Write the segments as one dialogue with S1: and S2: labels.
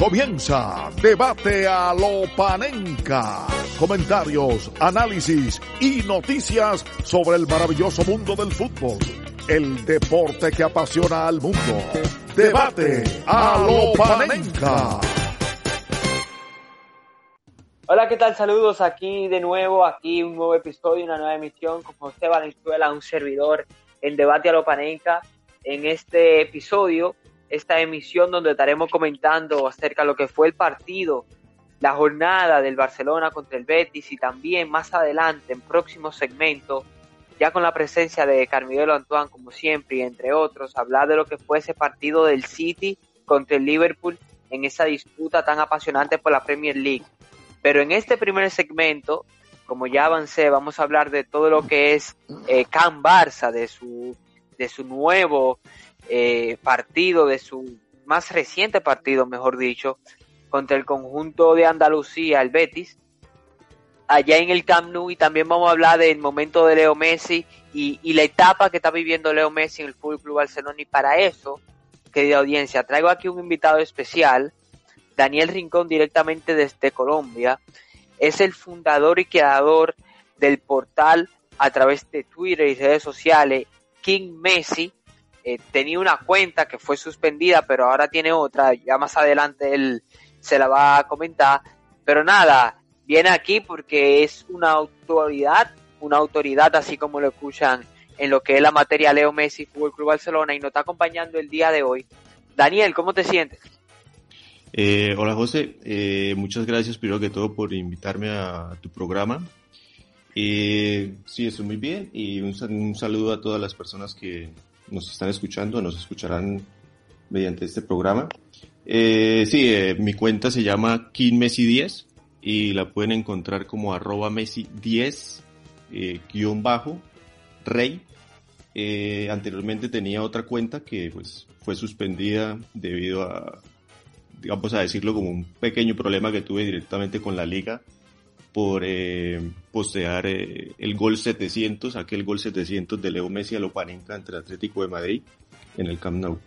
S1: Comienza Debate a lo Panenca. Comentarios, análisis y noticias sobre el maravilloso mundo del fútbol. El deporte que apasiona al mundo. Debate a lo Panenca.
S2: Hola, ¿qué tal? Saludos aquí de nuevo, aquí un nuevo episodio, una nueva emisión con José Valenzuela, un servidor en Debate a lo Panenca. En este episodio esta emisión donde estaremos comentando acerca de lo que fue el partido, la jornada del Barcelona contra el Betis y también más adelante en próximos segmentos, ya con la presencia de Carmelo Antoine como siempre y entre otros, hablar de lo que fue ese partido del City contra el Liverpool en esa disputa tan apasionante por la Premier League. Pero en este primer segmento, como ya avancé, vamos a hablar de todo lo que es eh, Can Barça, de su, de su nuevo eh, partido, de su más reciente partido, mejor dicho, contra el conjunto de Andalucía, el Betis, allá en el Camp Nou y también vamos a hablar del momento de Leo Messi y, la etapa que está viviendo Leo Messi en el Fútbol Club Barcelona. Y para eso, querida audiencia, traigo aquí un invitado especial, Daniel Rincón directamente desde Colombia, es el fundador y creador del portal a través de Twitter y redes sociales King Messi, eh, tenía una cuenta que fue suspendida, pero ahora tiene otra, ya más adelante él se la va a comentar. Pero nada, viene aquí porque es una autoridad, una autoridad así como lo escuchan en lo que es la materia Leo Messi, Fútbol Club Barcelona, y nos está acompañando el día de hoy. Daniel, ¿cómo te sientes?
S3: Eh, hola José, eh, muchas gracias primero que todo por invitarme a tu programa. sí, estoy muy bien y un saludo a todas las personas que nos están escuchando, nos escucharán mediante este programa. Eh, sí, eh, mi cuenta se llama KingMessi10 y la pueden encontrar como arroba Messi10 eh, guion bajo rey. Eh, anteriormente tenía otra cuenta que pues fue suspendida debido a, digamos a decirlo como un pequeño problema que tuve directamente con la liga por eh, postear eh, el gol 700, aquel gol 700 de Leo Messi a Loparenca entre Atlético de Madrid en el Camp Nou.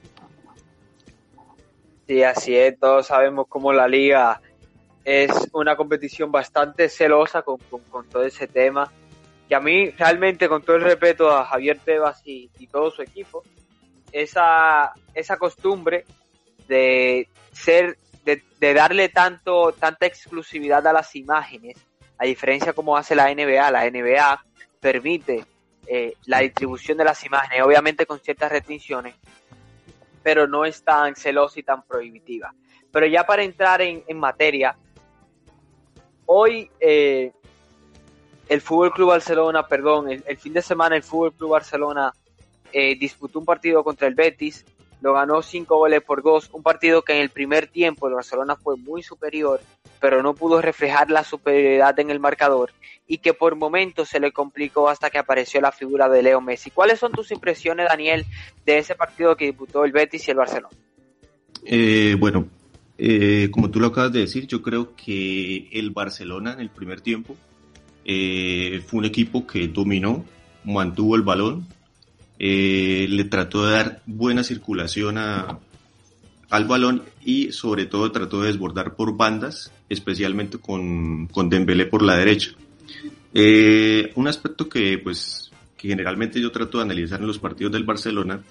S2: Sí, así es, todos sabemos cómo la liga es una competición bastante celosa con, con, todo ese tema, que a mí realmente, con todo el respeto a Javier Tebas y, y todo su equipo, esa, esa costumbre de ser de, de, darle tanto tanta exclusividad a las imágenes a diferencia como hace la NBA, la NBA permite eh, la distribución de las imágenes, obviamente con ciertas restricciones, pero no es tan celosa y tan prohibitiva. Pero ya para entrar en, materia, hoy eh, el Fútbol Club Barcelona, perdón, el, fin de semana el Fútbol Club Barcelona eh, disputó un partido contra el Betis, lo ganó cinco goles por dos, un partido que en el primer tiempo el Barcelona fue muy superior pero no pudo reflejar la superioridad en el marcador y que por momentos se le complicó hasta que apareció la figura de Leo Messi. ¿Cuáles son tus impresiones, Daniel, de ese partido que disputó el Betis y el Barcelona?
S3: Eh, bueno, eh, como tú lo acabas de decir, yo creo que el Barcelona en el primer tiempo eh, fue un equipo que dominó, mantuvo el balón, le trató de dar buena circulación al balón y sobre todo trató de desbordar por bandas, especialmente con, con Dembélé por la derecha. Eh, un aspecto que pues que generalmente yo trato de analizar en los partidos del Barcelona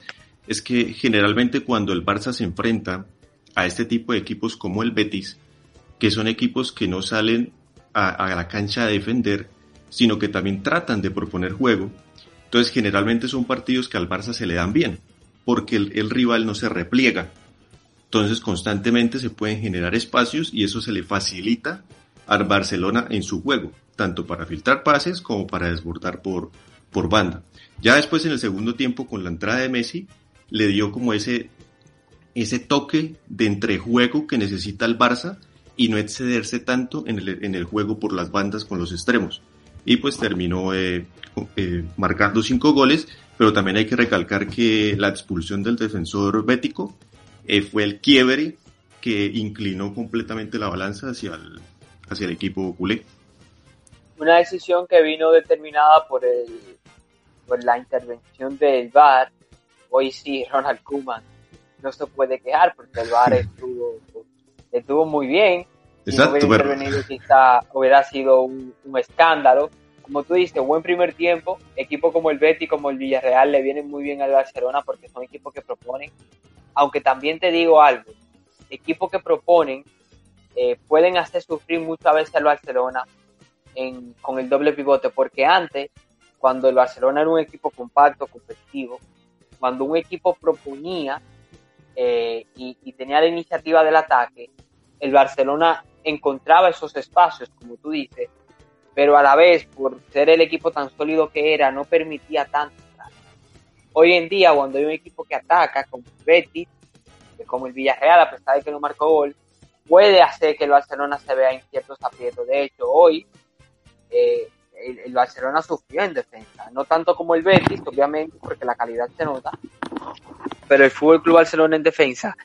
S3: es que generalmente cuando el Barça se enfrenta a este tipo de equipos como el Betis, que son equipos que no salen a, a la cancha a defender, sino que también tratan de proponer juego, entonces generalmente son partidos que al Barça se le dan bien, porque el, rival no se repliega, entonces constantemente se pueden generar espacios y eso se le facilita al Barcelona en su juego, tanto para filtrar pases como para desbordar por, por banda. Ya después en el segundo tiempo con la entrada de Messi le dio como ese, ese toque de entrejuego que necesita el Barça y no excederse tanto en el, en el juego por las bandas con los extremos. Y pues terminó eh, eh, marcando cinco goles, pero también hay que recalcar que la expulsión del defensor bético eh, fue el quiebre que inclinó completamente la balanza hacia el, hacia el equipo culé.
S2: Una decisión que vino determinada por, el, por la intervención del VAR. Hoy sí, Ronald Koeman no se puede quejar porque el VAR estuvo estuvo muy bien.
S3: Exacto,
S2: si no hubiera intervenido quizá hubiera sido un, escándalo. Como tú dices, buen primer tiempo, equipos como el Betty, como el Villarreal le vienen muy bien al Barcelona porque son equipos que proponen. Aunque también te digo algo, equipos que proponen eh, pueden hacer sufrir muchas veces al Barcelona con el doble pivote, porque antes, cuando el Barcelona era un equipo compacto, competitivo, cuando un equipo proponía eh, y, tenía la iniciativa del ataque, el Barcelona encontraba esos espacios, como tú dices, pero a la vez, por ser el equipo tan sólido que era, no permitía tanto. Hoy en día, cuando hay un equipo que ataca, como el Betis, como el Villarreal, a pesar de que no marcó gol, puede hacer que el Barcelona se vea en ciertos aprietos. De hecho, hoy eh, el, Barcelona sufrió en defensa, no tanto como el Betis, obviamente, porque la calidad se nota, pero el Fútbol Club Barcelona en defensa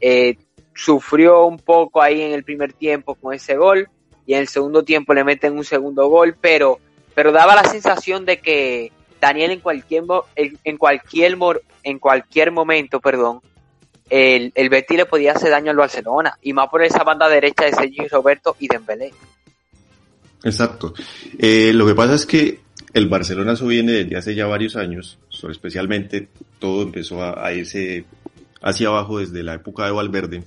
S2: eh, sufrió un poco ahí en el primer tiempo con ese gol y en el segundo tiempo le meten un segundo gol, pero, pero daba la sensación de que Daniel en cualquier en cualquier en cualquier momento, perdón, el, el Betis le podía hacer daño al Barcelona y más por esa banda derecha de Sergio Roberto y Dembélé.
S3: Exacto. Eh, lo que pasa es que el Barcelona eso viene desde hace ya varios años, especialmente todo empezó a, irse hacia abajo desde la época de Valverde.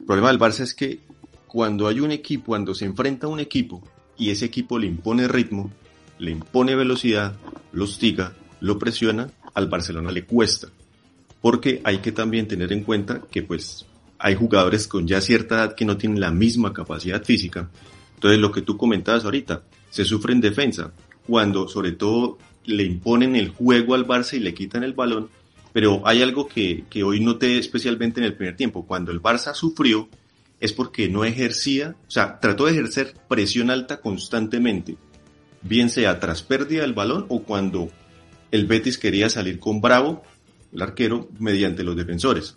S3: El problema del Barça es que cuando hay un equipo, cuando se enfrenta a un equipo y ese equipo le impone ritmo, le impone velocidad, lo hostiga, lo presiona, al Barcelona le cuesta. Porque hay que también tener en cuenta que pues hay jugadores con ya cierta edad que no tienen la misma capacidad física entonces, lo que tú comentabas ahorita, se sufre en defensa, cuando sobre todo le imponen el juego al Barça y le quitan el balón, pero hay algo que, que hoy noté especialmente en el primer tiempo, cuando el Barça sufrió es porque no ejercía, o sea, trató de ejercer presión alta constantemente, bien sea tras pérdida del balón o cuando el Betis quería salir con Bravo, el arquero, mediante los defensores.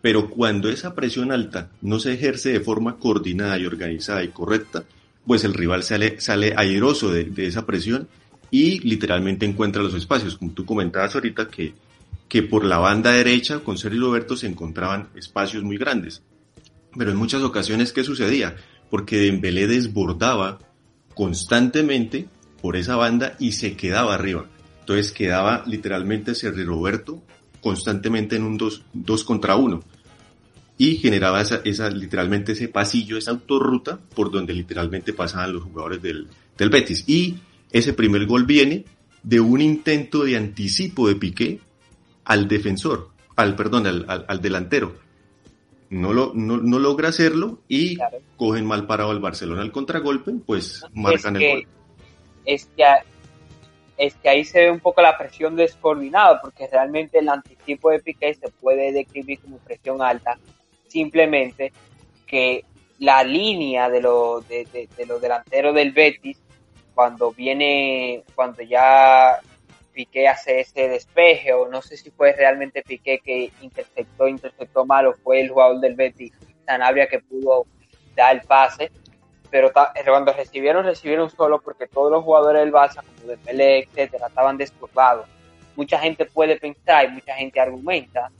S3: Pero cuando esa presión alta no se ejerce de forma coordinada y organizada y correcta, pues el rival sale, sale airoso de, esa presión y literalmente encuentra los espacios, como tú comentabas ahorita que, que por la banda derecha con Sergio Roberto se encontraban espacios muy grandes. Pero en muchas ocasiones, ¿qué sucedía? Porque Dembélé desbordaba constantemente por esa banda y se quedaba arriba. Entonces quedaba literalmente Sergio Roberto constantemente en un 2 contra 1 y generaba esa, esa, literalmente ese pasillo, esa autorruta por donde literalmente pasaban los jugadores del, del Betis. Y ese primer gol viene de un intento de anticipo de Piqué al defensor, al perdón, al, al, delantero. No, lo, no, no, logra hacerlo y cogen mal parado al Barcelona al contragolpe, pues marcan el gol.
S2: Es que, es que ahí se ve un poco la presión descoordinada, porque realmente el anticipo de Piqué se puede describir como presión alta, simplemente que la línea de los de, los delanteros del Betis cuando viene cuando ya Piqué hace ese despeje o no sé si fue realmente Piqué que interceptó interceptó mal o fue el jugador del Betis Sanabria que pudo dar el pase pero cuando recibieron recibieron solo porque todos los jugadores del Barça como de Pelé etcétera estaban desbordados mucha gente puede pensar y mucha gente argumenta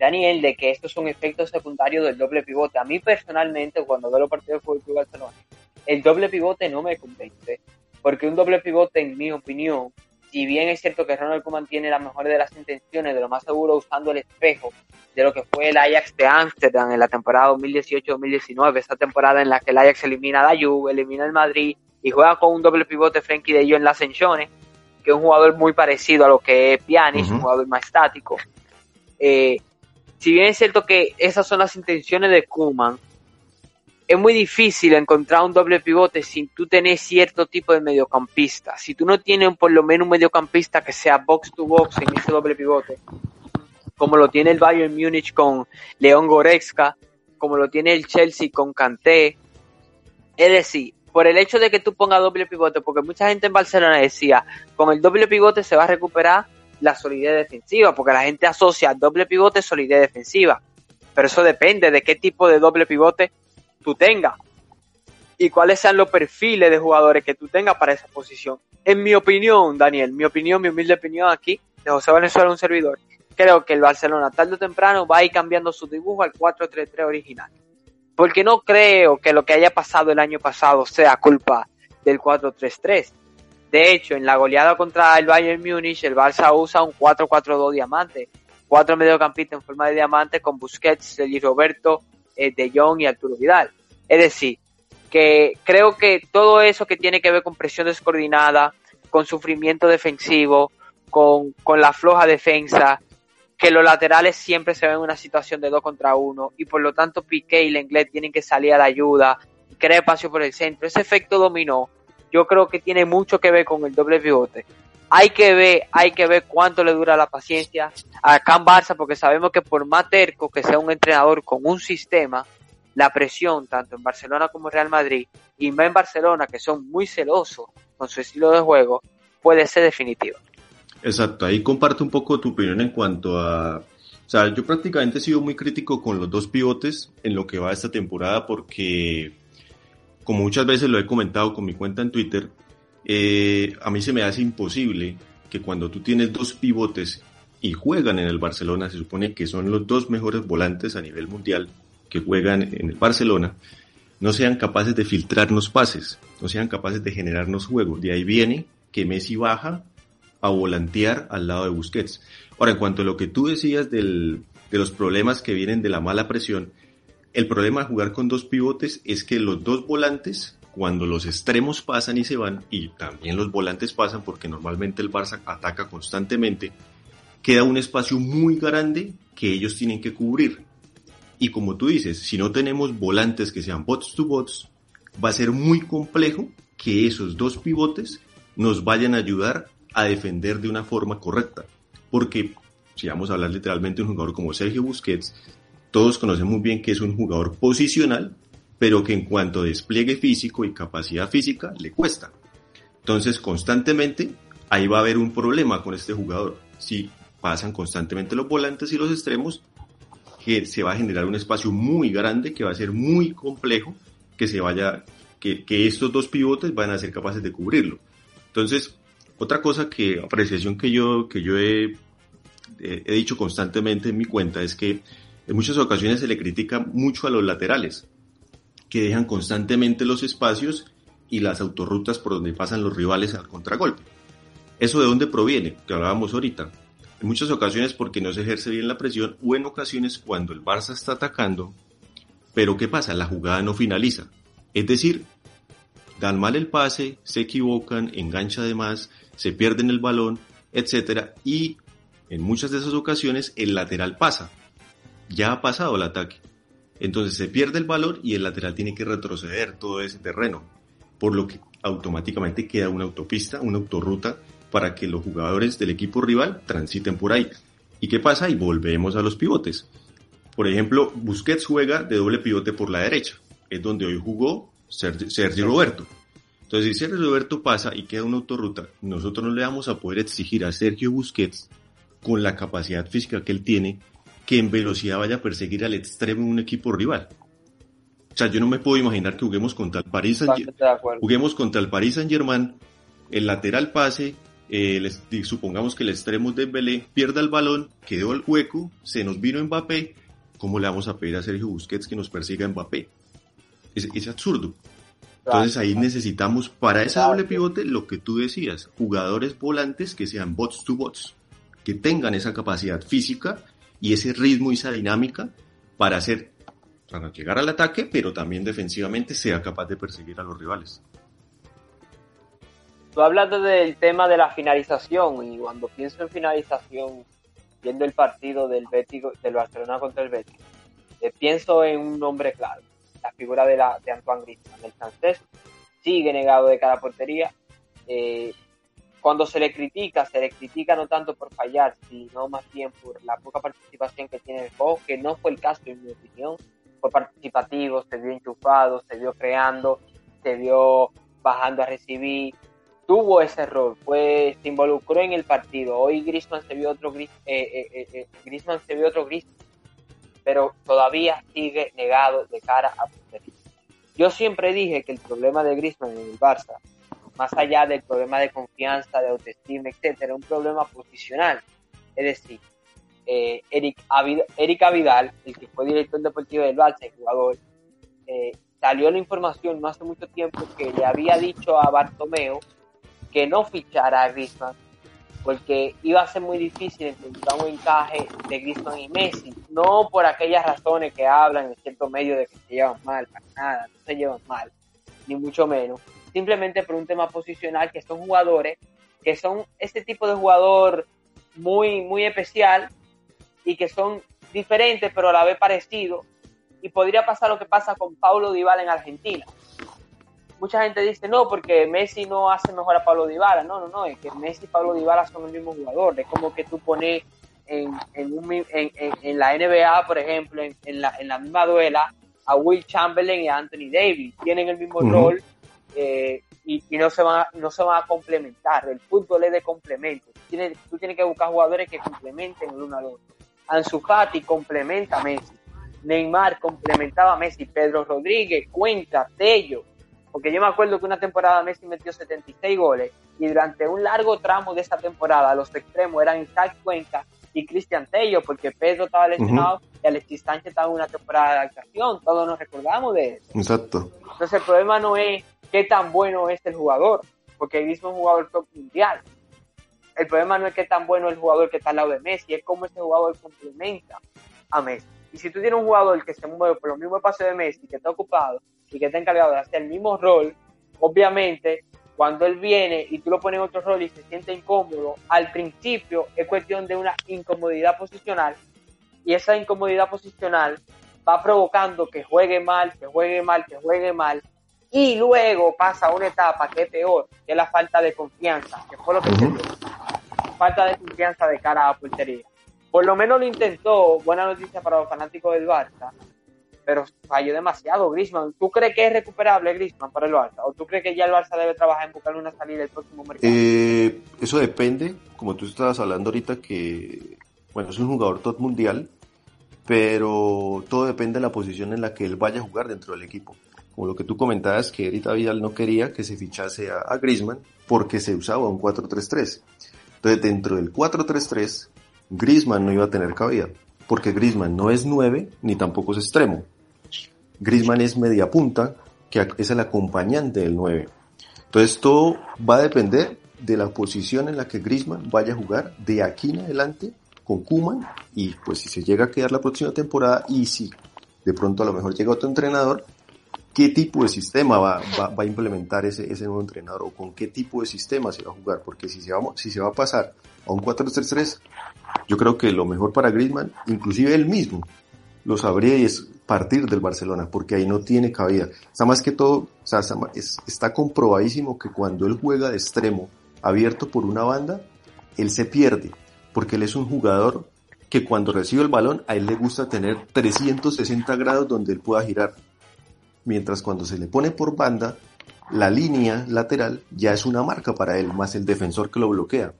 S2: Daniel, de que estos son efectos secundarios del doble pivote. A mí personalmente, cuando veo los partidos de fútbol Barcelona, el doble pivote no me convence, porque un doble pivote, en mi opinión, si bien es cierto que Ronald Koeman tiene las mejores de las intenciones, de lo más seguro usando el espejo de lo que fue el Ajax de Ámsterdam en la temporada 2018-2019, esa temporada en la que el Ajax elimina a la Juve, elimina al Madrid y juega con un doble pivote Frenkie de Jong en la Ascensiones, que es un jugador muy parecido a lo que es Pjanic, un jugador más estático. Eh, si bien es cierto que esas son las intenciones de Kuman, es muy difícil encontrar un doble pivote sin tú tener cierto tipo de mediocampista. Si tú no tienes por lo menos un mediocampista que sea box to box en ese doble pivote, como lo tiene el Bayern Múnich con León Goretzka, como lo tiene el Chelsea con Kanté, es decir, por el hecho de que tú pongas doble pivote, porque mucha gente en Barcelona decía, con el doble pivote se va a recuperar la solidez defensiva, porque la gente asocia doble pivote solidez defensiva. Pero eso depende de qué tipo de doble pivote tú tengas y cuáles sean los perfiles de jugadores que tú tengas para esa posición. En mi opinión, Daniel, mi opinión, mi humilde opinión aquí, de José Venezuela, un servidor, creo que el Barcelona tarde o temprano va a ir cambiando su dibujo al 4-3-3 original. porque no creo que lo que haya pasado el año pasado sea culpa del 4-3-3. De hecho, en la goleada contra el Bayern Múnich, el Barça usa un 4-4-2 diamante. Cuatro mediocampistas en forma de diamante con Busquets, Sergi Roberto, De Jong y Arturo Vidal. Es decir, que creo que todo eso que tiene que ver con presión descoordinada, con sufrimiento defensivo, con, con la floja defensa, que los laterales siempre se ven en una situación de dos contra uno y por lo tanto Piqué y Lenglet tienen que salir a la ayuda y crear espacio por el centro. Ese efecto dominó yo creo que tiene mucho que ver con el doble pivote. Hay que ver, hay que ver cuánto le dura la paciencia a Can Barça porque sabemos que por más terco que sea un entrenador con un sistema, la presión tanto en Barcelona como Real Madrid y más en Barcelona que son muy celosos con su estilo de juego puede ser definitiva.
S3: Exacto, ahí comparto un poco tu opinión en cuanto a... O sea, yo prácticamente he sido muy crítico con los dos pivotes en lo que va esta temporada porque, como muchas veces lo he comentado con mi cuenta en Twitter, eh, a mí se me hace imposible que cuando tú tienes dos pivotes y juegan en el Barcelona, se supone que son los dos mejores volantes a nivel mundial que juegan en el Barcelona, no sean capaces de filtrarnos pases, no sean capaces de generarnos juegos. De ahí viene que Messi baja a volantear al lado de Busquets. Ahora, en cuanto a lo que tú decías del, de los problemas que vienen de la mala presión, el problema de jugar con dos pivotes es que los dos volantes, cuando los extremos pasan y se van, y también los volantes pasan porque normalmente el Barça ataca constantemente, queda un espacio muy grande que ellos tienen que cubrir. Y como tú dices, si no tenemos volantes que sean bots to bots, va a ser muy complejo que esos dos pivotes nos vayan a ayudar a defender de una forma correcta. Porque si vamos a hablar literalmente de un jugador como Sergio Busquets, todos conocen muy bien que es un jugador posicional, pero que en cuanto a despliegue físico y capacidad física le cuesta. Entonces, constantemente, ahí va a haber un problema con este jugador. Si pasan constantemente los volantes y los extremos, que se va a generar un espacio muy grande que va a ser muy complejo que se vaya, que, estos dos pivotes van a ser capaces de cubrirlo. Entonces, otra cosa que, apreciación que yo, que yo he dicho constantemente en mi cuenta es que en muchas ocasiones se le critica mucho a los laterales, que dejan constantemente los espacios y las autorrutas por donde pasan los rivales al contragolpe. ¿Eso de dónde proviene? Que hablábamos ahorita. En muchas ocasiones porque no se ejerce bien la presión o en ocasiones cuando el Barça está atacando, pero ¿qué pasa? La jugada no finaliza. Es decir, dan mal el pase, se equivocan, engancha de más, se pierden el balón, etcétera, y en muchas de esas ocasiones el lateral pasa. Ya ha pasado el ataque. Entonces se pierde el balón y el lateral tiene que retroceder todo ese terreno, por lo que automáticamente queda una autopista, una autorruta para que los jugadores del equipo rival transiten por ahí. ¿Y qué pasa? Y volvemos a los pivotes. Por ejemplo, Busquets juega de doble pivote por la derecha. Es donde hoy jugó Sergio Roberto. Entonces, si Sergio Roberto pasa y queda una autorruta, nosotros no le vamos a poder exigir a Sergio Busquets, con la capacidad física que él tiene, que en velocidad vaya a perseguir al extremo un equipo rival. O sea, yo no me puedo imaginar que juguemos contra el Paris Saint juguemos contra el Paris Saint Germain, el lateral pase, eh, supongamos que el extremo de Belé pierda el balón, quedó el hueco, se nos vino Mbappé, ¿cómo le vamos a pedir a Sergio Busquets que nos persiga Mbappé? Es, es absurdo. Entonces ahí necesitamos para ese doble pivote lo que tú decías, jugadores volantes que sean bots to bots, que tengan esa capacidad física y ese ritmo y esa dinámica para hacer, para llegar al ataque, pero también defensivamente sea capaz de perseguir a los rivales.
S2: Tú hablas del tema de la finalización y cuando pienso en finalización, viendo el partido del Betis, del Barcelona contra el Betis, eh, pienso en un nombre claro la figura de, la, de Antoine Griezmann. El francés sigue negado de cada portería. Eh, cuando se le critica, se le critica no tanto por fallar, sino más bien por la poca participación que tiene el juego, que no fue el caso en mi opinión. Fue participativo, se vio enchufado, se vio creando, se vio bajando a recibir, tuvo ese rol, pues se involucró en el partido. Hoy Griezmann se vio otro eh, eh, eh, Griezmann se vio otro Griezmann pero todavía sigue negado de cara a portería. Yo siempre dije que el problema de Griezmann en el Barça, más allá del problema de confianza, de autoestima, etcétera, era un problema posicional. Es decir, eh, Eric, Avidal, el que fue director deportivo del Barça, el jugador, salió la información no hace mucho tiempo que le había dicho a Bartomeo que no fichara a Griezmann porque iba a ser muy difícil encontrar un encaje de Griezmann y Messi, no por aquellas razones que hablan en cierto medio de que se llevan mal, para nada, no se llevan mal, ni mucho menos, simplemente por un tema posicional que son jugadores que son este tipo de jugador muy, muy especial y que son diferentes pero a la vez parecidos y podría pasar lo que pasa con Paulo Dybala en Argentina mucha gente dice, no, porque Messi no hace mejor a Pablo Dybala. No, no, no, es que Messi y Pablo Dybala son el mismo jugador. Es como que tú pones en, en, la NBA, por ejemplo, en, la, en la misma duela, a Will Chamberlain y a Anthony Davis. Tienen el mismo rol eh, y, no, se van a, no se van a complementar. El fútbol es de complemento. Tú tienes, tú tienes que buscar jugadores que complementen el uno al otro. Ansu Fati complementa a Messi. Neymar complementaba a Messi. Pedro Rodríguez, Cuenta, Tello porque yo me acuerdo que una temporada Messi metió 76 goles y durante un largo tramo de esa temporada los extremos eran Isaac Cuenca y Cristian Tello, porque Pedro estaba lesionado y Alexis Sánchez estaba en una temporada de adaptación. Todos nos recordamos de eso.
S3: Exacto.
S2: Entonces el problema no es qué tan bueno es el jugador, porque mismo es un jugador top mundial. El problema no es qué tan bueno es el jugador que está al lado de Messi, es cómo ese jugador complementa a Messi. Y si tú tienes un jugador que se mueve por los mismos espacios de Messi, que está ocupado, y que está encargado de hacer el mismo rol, obviamente cuando él viene y tú lo pones en otro rol y se siente incómodo, al principio es cuestión de una incomodidad posicional y esa incomodidad posicional va provocando que juegue mal, que juegue mal, que juegue mal y luego pasa una etapa que es peor, que es la falta de confianza, que fue lo que falta de confianza de cara a la portería. Por lo menos lo intentó, buena noticia para los fanáticos del Barça, pero falló demasiado Griezmann. ¿Tú crees que es recuperable Griezmann para el Barça? ¿O tú crees que ya el Barça debe trabajar en buscar una salida del próximo mercado?
S3: Eh, eso depende, como tú estabas hablando ahorita, que bueno, es un jugador top mundial, pero todo depende de la posición en la que él vaya a jugar dentro del equipo. Lo que tú comentabas, que Erita Vidal no quería que se fichase a, a Griezmann porque se usaba un 4-3-3. Entonces, dentro del 4-3-3, Griezmann no iba a tener cabida, porque Griezmann no es 9 ni tampoco es extremo. Grisman es media punta, que es el acompañante del 9. Entonces todo va a depender de la posición en la que Grisman vaya a jugar de aquí en adelante con Kuman y pues si se llega a quedar la próxima temporada y si de pronto a lo mejor llega otro entrenador, qué tipo de sistema va, a implementar ese, ese, nuevo entrenador o con qué tipo de sistema se va a jugar, porque si se va, si se va a pasar a un 4-3-3, yo creo que lo mejor para Griezmann, inclusive él mismo, lo sabría y es partir del Barcelona, porque ahí no tiene cabida. Está más que todo, o sea, está, comprobadísimo que cuando él juega de extremo, abierto por una banda, él se pierde, porque él es un jugador que cuando recibe el balón, a él le gusta tener 360 grados donde él pueda girar. Mientras cuando se le pone por banda, la línea lateral ya es una marca para él, más el defensor que lo bloquea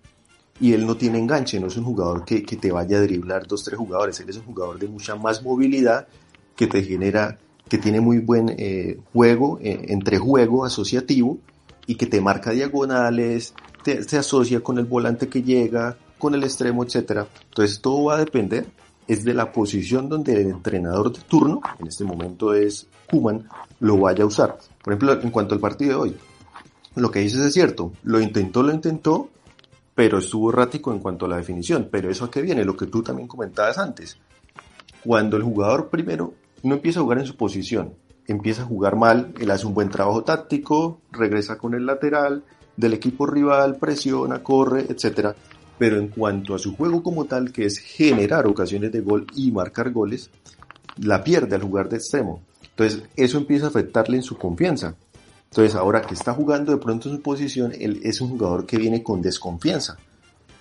S3: y él no tiene enganche, no es un jugador que, te vaya a driblar dos, tres jugadores, él es un jugador de mucha más movilidad que te genera, que tiene muy buen eh, juego, eh, entre juego asociativo y que te marca diagonales, te, se asocia con el volante que llega, con el extremo, etcétera. Entonces todo va a depender es de la posición donde el entrenador de turno, en este momento es Kuman, lo vaya a usar. Por ejemplo, en cuanto al partido de hoy, lo que dices es cierto, lo intentó, lo intentó, pero estuvo errático en cuanto a la definición. Pero eso a qué viene, lo que tú también comentabas antes. Cuando el jugador primero no empieza a jugar en su posición, empieza a jugar mal, él hace un buen trabajo táctico, regresa con el lateral del equipo rival, presiona, corre, etc. Pero en cuanto a su juego como tal, que es generar ocasiones de gol y marcar goles, la pierde al jugar de extremo. Entonces eso empieza a afectarle en su confianza. Entonces, ahora que está jugando de pronto en su posición, él es un jugador que viene con desconfianza.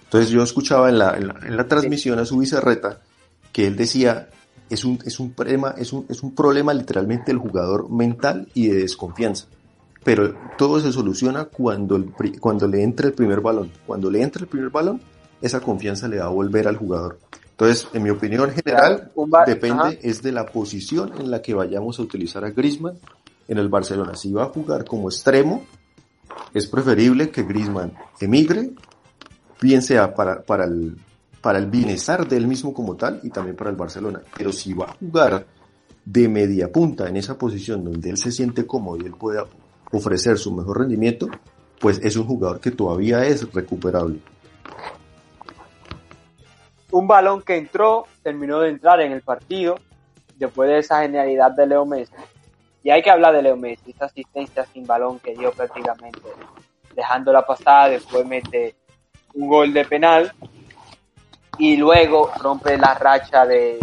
S3: Entonces, yo escuchaba en la, en la, transmisión a su vicerreta que él decía, es un, es un, problema, es un, es un problema literalmente del jugador mental y de desconfianza. Pero todo se soluciona cuando, el, cuando le entra el primer balón. Cuando le entra el primer balón, esa confianza le va a volver al jugador. Entonces, en mi opinión general, depende es de la posición en la que vayamos a utilizar a Griezmann en el Barcelona. Si va a jugar como extremo, es preferible que Griezmann emigre, bien sea para, para, el, para el bienestar del mismo como tal y también para el Barcelona. Pero si va a jugar de media punta en esa posición donde él se siente cómodo y él puede ofrecer su mejor rendimiento, pues es un jugador que todavía es recuperable.
S2: Un balón que entró, terminó de entrar en el partido, después de esa genialidad de Leo Messi. Y hay que hablar de Leo Messi, esa asistencia sin balón que dio prácticamente, dejando la pasada, después mete un gol de penal y luego rompe la racha de,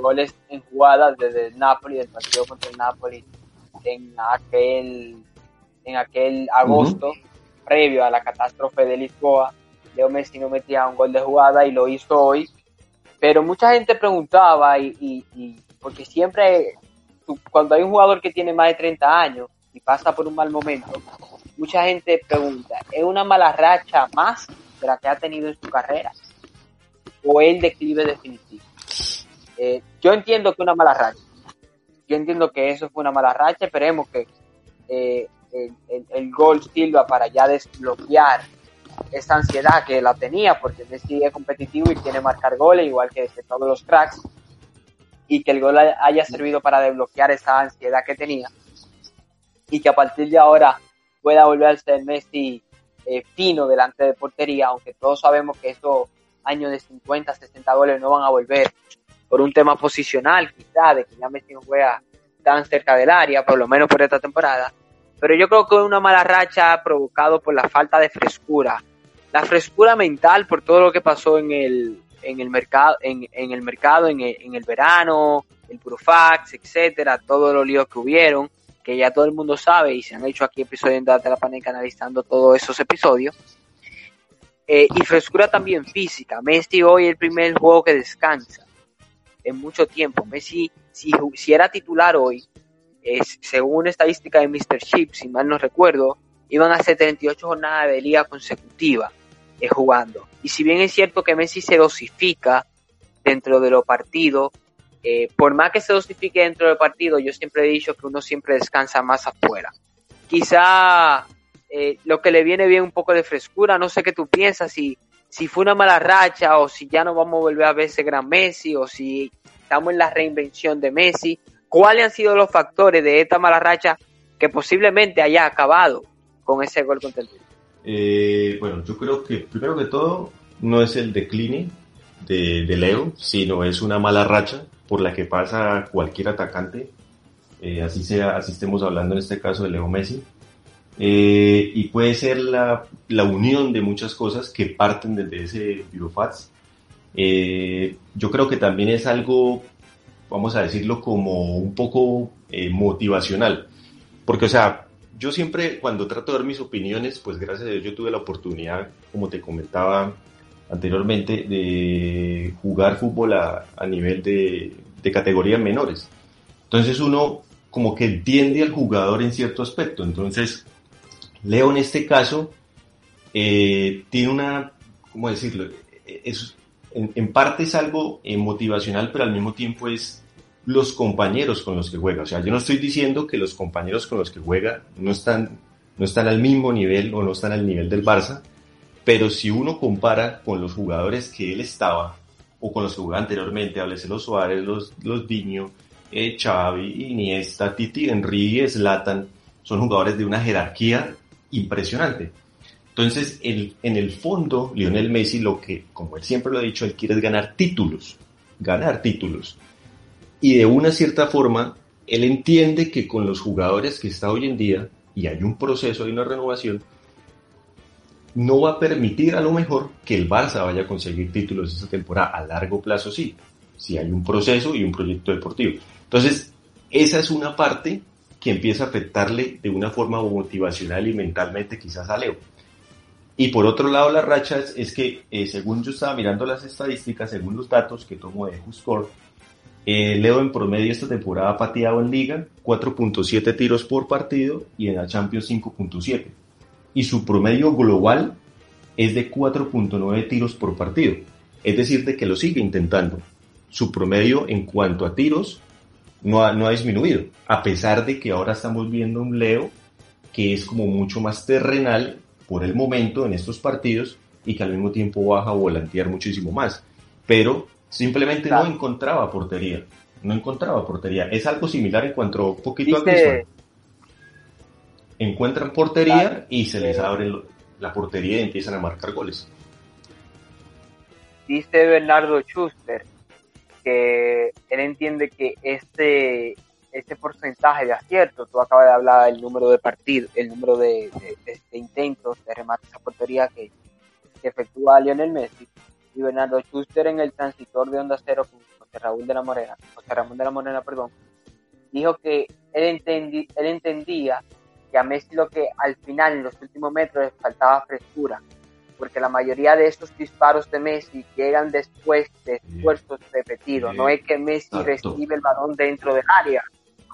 S2: goles en jugadas desde el Napoli, del partido contra el Napoli en aquel, en aquel agosto, previo a la catástrofe de Lisboa. Leo Messi no metía un gol de jugada y lo hizo hoy. Pero mucha gente preguntaba, y, y, porque siempre, cuando hay un jugador que tiene más de 30 años y pasa por un mal momento, mucha gente pregunta, ¿es una mala racha más de la que ha tenido en su carrera? o el declive definitivo. Eh, yo entiendo que una mala racha. Yo entiendo que eso fue una mala racha. Esperemos que eh, el, gol sirva para ya desbloquear esa ansiedad que la tenía, porque Messi es competitivo y quiere marcar goles, igual que, todos los cracks, y que el gol haya servido para desbloquear esa ansiedad que tenía, y que a partir de ahora pueda volver a ser Messi eh, fino delante de portería, aunque todos sabemos que eso años de 50, 60 goles no van a volver por un tema posicional, quizá, de que ya Messi no juega tan cerca del área, por lo menos por esta temporada. Pero yo creo que una mala racha provocado por la falta de frescura. La frescura mental por todo lo que pasó en el, en el mercado, en, en el mercado, en el, en el verano, el Purofax, etcétera, todos los líos que hubieron, que ya todo el mundo sabe y se han hecho aquí episodios de la Paneca analizando todos esos episodios. Eh, y frescura también física. Messi hoy es el primer juego que descansa en mucho tiempo. Messi, si, si era titular hoy, según estadística de Mr. Chip, si mal no recuerdo, iban a 78 jornadas de liga consecutiva eh, jugando. Y si bien es cierto que Messi se dosifica dentro de los partidos, eh, por más que se dosifique dentro del partido, yo siempre he dicho que uno siempre descansa más afuera. Quizá eh, lo que le viene bien un poco de frescura. No sé qué tú piensas, si, si fue una mala racha o si ya no vamos a volver a ver ese gran Messi o si estamos en la reinvención de Messi. ¿Cuáles han sido los factores de esta mala racha que posiblemente haya acabado con ese gol contra el
S3: eh, bueno, yo creo que primero que todo no es el decline de, Leo, sino es una mala racha por la que pasa cualquier atacante, eh, así sea, así estemos hablando en este caso de Leo Messi, eh, y puede ser la, la, unión de muchas cosas que parten desde ese Birofats. Eh, yo creo que también es algo, vamos a decirlo, como un poco eh, motivacional. Porque, o sea, yo siempre cuando trato de dar mis opiniones, pues gracias a Dios yo tuve la oportunidad, como te comentaba anteriormente, de jugar fútbol a, nivel de, de categorías menores. Entonces uno como que entiende al jugador en cierto aspecto. Entonces, Leo en este caso eh, tiene una, ¿cómo decirlo? Es, en, parte es algo eh, motivacional, pero al mismo tiempo es los compañeros con los que juega. O sea, yo no estoy diciendo que los compañeros con los que juega no están, no están al mismo nivel o no están al nivel del Barça, pero si uno compara con los jugadores que él estaba o con los que jugaba anteriormente, háblese los Suárez, los, los Diño, eh, Xavi, Iniesta, Titi, Enrique, Zlatan, son jugadores de una jerarquía impresionante. Entonces, en el fondo, Lionel Messi lo que, como él siempre lo ha dicho, él quiere ganar títulos, ganar títulos. Y de una cierta forma, él entiende que con los jugadores que está hoy en día, y hay un proceso, hay una renovación, no va a permitir a lo mejor que el Barça vaya a conseguir títulos esta temporada. A largo plazo sí, si hay un proceso y un proyecto deportivo. Entonces, esa es una parte que empieza a afectarle de una forma motivacional y mentalmente quizás a Leo. Y por otro lado, las rachas es que, eh, según yo estaba mirando las estadísticas, según los datos que tomo de Juscore, eh, Leo en promedio esta temporada ha pateado en liga 4.7 tiros por partido y en la Champions 5.7. Y su promedio global es de 4.9 tiros por partido. Es decir, de que lo sigue intentando. Su promedio en cuanto a tiros no ha, no ha disminuido, a pesar de que ahora estamos viendo un Leo que es como mucho más terrenal por el momento en estos partidos y que al mismo tiempo baja a volantear muchísimo más. Pero simplemente no encontraba portería. no encontraba portería. Es algo similar en cuanto un poquito a Griezmann. Encuentran portería y se les abre la portería y empiezan a marcar goles.
S2: Dice Bernardo Schuster que él entiende que este, este porcentaje de acierto, tú acabas de hablar del número de partidos, el número de, intentos de remate a portería que, que efectúa Lionel Messi, y Bernardo Schuster en el transitor de Onda Cero con José Raúl de la Morena, José Ramón de la Morena, perdón, dijo que él, él entendía que a Messi lo que al final, en los últimos metros, le faltaba frescura, porque la mayoría de estos disparos de Messi llegan después de esfuerzos repetidos. No es que Messi recibe el balón dentro del área,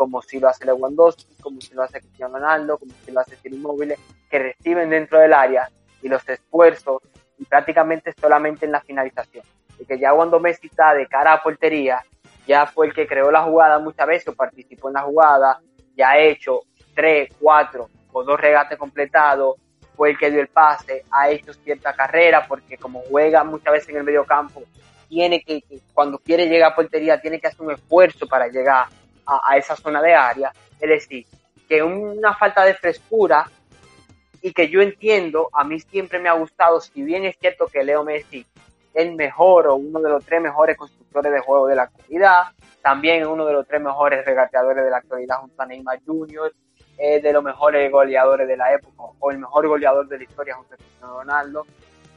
S2: como si lo hace Lewandowski, como si lo hace Cristiano Ronaldo, como si lo hace Ciro Inmóvil, que reciben dentro del área y los esfuerzos y prácticamente solamente en la finalización. Y que ya cuando Messi está de cara a portería, ya fue el que creó la jugada muchas veces o participó en la jugada, ya ha hecho tres, cuatro o dos regates completados, fue el que dio el pase, ha hecho cierta carrera, porque como juega muchas veces en el medio campo, tiene que, cuando quiere llegar a portería, tiene que hacer un esfuerzo para llegar a, esa zona de área. Es decir, que una falta de frescura y que yo entiendo, a mí siempre me ha gustado, si bien es cierto que Leo Messi es el mejor o uno de los tres mejores constructores de juego de la actualidad, también uno de los tres mejores regateadores de la actualidad junto a Neymar Jr., es de los mejores goleadores de la época, o el mejor goleador de la historia junto a Cristiano Ronaldo,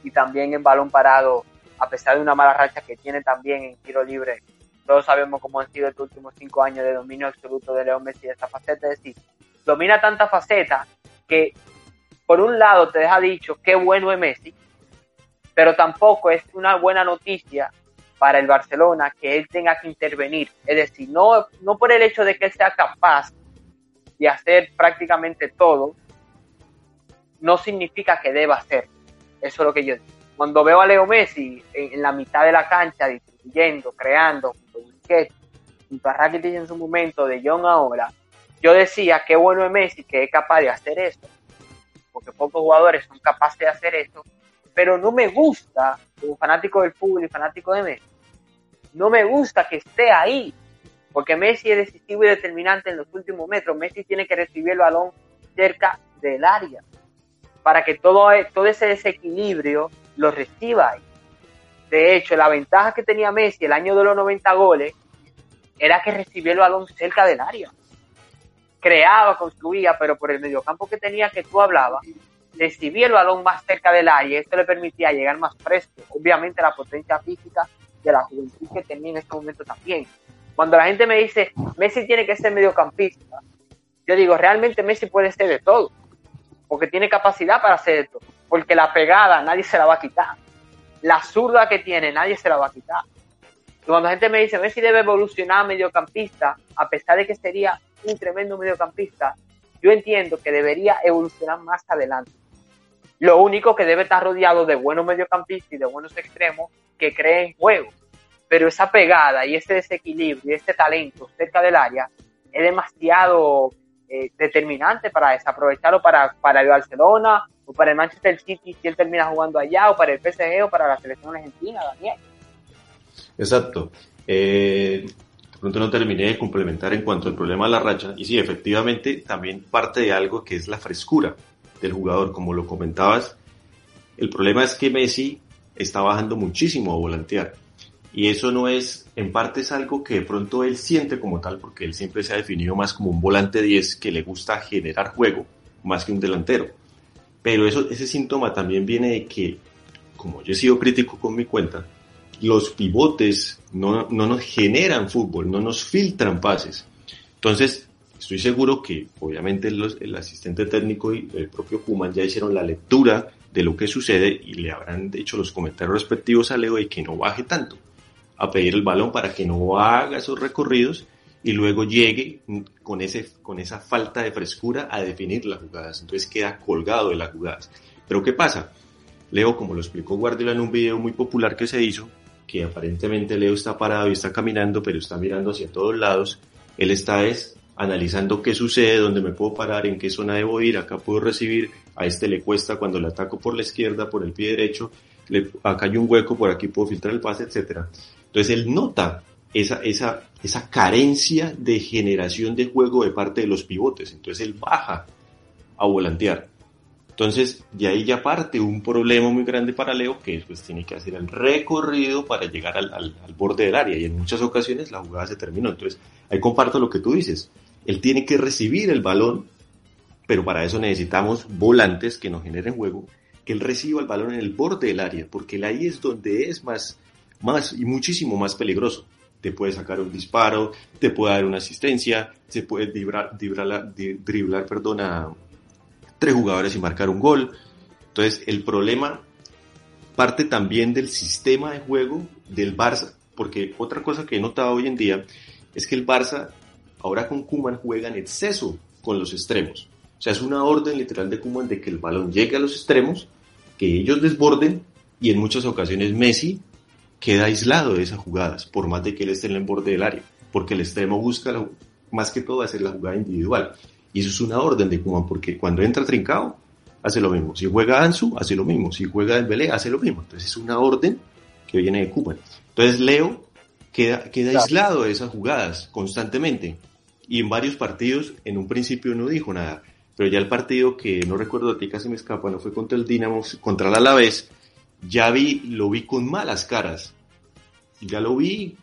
S2: y también en balón parado, a pesar de una mala racha que tiene también en tiro libre. Todos sabemos cómo han sido estos últimos cinco años de dominio absoluto de Leo Messi de esta faceta, es decir, domina tanta faceta que por un lado te deja dicho qué bueno es Messi, pero tampoco es una buena noticia para el Barcelona que él tenga que intervenir. Es decir, no, no por el hecho de que él sea capaz y hacer prácticamente todo, no significa que deba hacer. Eso es lo que yo digo. Cuando veo a Leo Messi en, la mitad de la cancha, distribuyendo, creando, Busquets, junto a Rakitic en su momento, de John ahora, yo decía, qué bueno es Messi que es capaz de hacer esto, porque pocos jugadores son capaces de hacer esto, pero no me gusta, como fanático del fútbol y fanático de Messi, no me gusta que esté ahí, porque Messi es decisivo y determinante en los últimos metros. Messi tiene que recibir el balón cerca del área para que todo, todo ese desequilibrio lo reciba ahí. De hecho, la ventaja que tenía Messi el año de los 90 goles era que recibía el balón cerca del área. Creaba, construía, pero por el mediocampo que tenía que tú hablabas, recibía el balón más cerca del área y esto le permitía llegar más fresco. Obviamente la potencia física de la juventud que tenía en este momento también. Cuando la gente me dice, Messi tiene que ser mediocampista, yo digo, realmente Messi puede ser de todo, porque tiene capacidad para hacer esto, porque la pegada nadie se la va a quitar, la zurda que tiene nadie se la va a quitar. Cuando la gente me dice, Messi debe evolucionar a mediocampista, a pesar de que sería un tremendo mediocampista, yo entiendo que debería evolucionar más adelante. Lo único que debe estar rodeado de buenos mediocampistas y de buenos extremos que creen juego pero esa pegada y ese desequilibrio y ese talento cerca del área es demasiado eh, determinante para desaprovecharlo para, para el Barcelona o para el Manchester City si él termina jugando allá o para el PSG o para la selección argentina, Daniel.
S3: Exacto. Eh, de pronto no terminé de complementar en cuanto al problema de la racha y sí, efectivamente también parte de algo que es la frescura del jugador, como lo comentabas. El problema es que Messi está bajando muchísimo a volantear y eso no es, en parte es algo que de pronto él siente como tal, porque él siempre se ha definido más como un volante 10 que le gusta generar juego, más que un delantero. Pero eso, ese síntoma también viene de que, como yo he sido crítico con mi cuenta, los pivotes no, no nos generan fútbol, no nos filtran pases. Entonces, estoy seguro que obviamente el asistente técnico y el propio Kuman ya hicieron la lectura de lo que sucede y le habrán hecho los comentarios respectivos a Leo de que no baje tanto a pedir el balón para que no haga esos recorridos y luego llegue con, ese, con esa falta de frescura a definir las jugadas. Entonces queda colgado de las jugadas. Pero ¿qué pasa? Leo, como lo explicó Guardiola en un video muy popular que se hizo, que aparentemente Leo está parado y está caminando, pero está mirando hacia todos lados. Él está es analizando qué sucede, dónde me puedo parar, en qué zona debo ir, acá puedo recibir, a este le cuesta cuando le ataco por la izquierda, por el pie derecho, le, acá hay un hueco, por aquí puedo filtrar el pase, etcétera. Entonces él nota esa, esa, esa carencia de generación de juego de parte de los pivotes. Entonces él baja a volantear. Entonces, de ahí ya parte un problema muy grande para Leo, que pues tiene que hacer el recorrido para llegar al, borde del área. Y en muchas ocasiones la jugada se terminó. Entonces, ahí comparto lo que tú dices. Él tiene que recibir el balón, pero para eso necesitamos volantes que nos generen juego, que él reciba el balón en el borde del área, porque ahí es donde es más, más y muchísimo más peligroso te puede sacar un disparo, te puede dar una asistencia, se puede driblar, driblar, driblar a tres jugadores y marcar un gol. Entonces, el problema parte también del sistema de juego del Barça, porque otra cosa que he notado hoy en día es que el Barça, ahora con Kuman, juega en exceso con los extremos. O sea, es una orden literal de Kuman de que el balón llegue a los extremos, que ellos desborden y en muchas ocasiones Messi queda aislado de esas jugadas, por más de que él esté en el borde del área, porque el extremo busca más que todo hacer la jugada individual. Y eso es una orden de Kuman, porque cuando entra Trincao, hace lo mismo. Si juega Ansu, hace lo mismo. Si juega Dembélé, hace lo mismo. Entonces es una orden que viene de Kuman. Entonces Leo queda, queda aislado de esas jugadas constantemente. Y en varios partidos, en un principio no dijo nada. Pero ya el partido que no recuerdo a ti casi me escapa, no fue contra el Dinamo, contra el Alavés, ya vi, lo vi con malas caras. Ya lo vi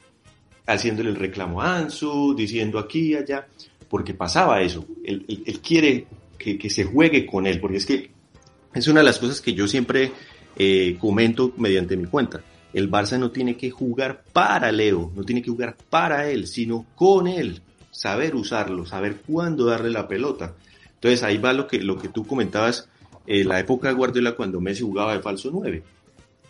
S3: haciéndole el reclamo a Ansu, diciendo aquí allá, porque pasaba eso. Él, quiere que, se juegue con él, porque es que es una de las cosas que yo siempre eh, comento mediante mi cuenta. El Barça no tiene que jugar para Leo, no tiene que jugar para él, sino con él. Saber usarlo, saber cuándo darle la pelota. Entonces ahí va lo que, lo que tú comentabas, en la época de Guardiola cuando Messi jugaba de falso 9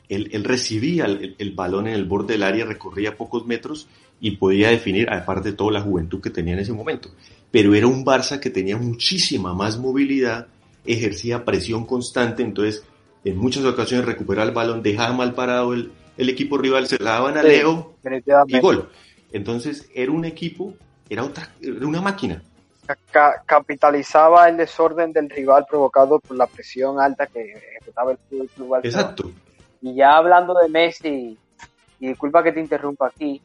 S3: él, recibía el, balón en el borde del área, recorría pocos metros y podía definir, aparte de toda la juventud que tenía en ese momento. Pero era un Barça que tenía muchísima más movilidad, ejercía presión constante, entonces en muchas ocasiones recuperaba el balón, dejaba mal parado el, equipo rival, se la daban a Leo y gol. Entonces era un equipo, era, otra, era una máquina.
S2: capitalizaba el desorden del rival provocado por la presión alta que ejecutaba el club.
S3: Exacto.
S2: Y ya hablando de Messi, y disculpa que te interrumpa aquí,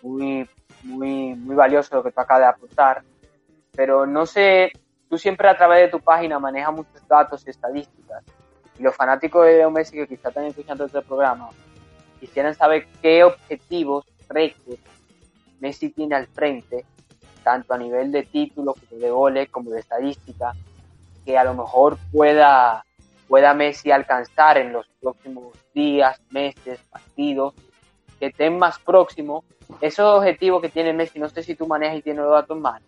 S2: muy, muy, muy valioso lo que tú acabas de apuntar, pero no sé, tú siempre a través de tu página manejas muchos datos y estadísticas, y los fanáticos de Leo Messi que quizás están escuchando este programa quisieran saber qué objetivos, récords Messi tiene al frente, tanto a nivel de títulos, de goles, como de estadística, que a lo mejor pueda pueda Messi alcanzar en los próximos días, meses, partidos, que estén más próximos. Esos objetivos que tiene Messi, no sé si tú manejas y tienes los datos más,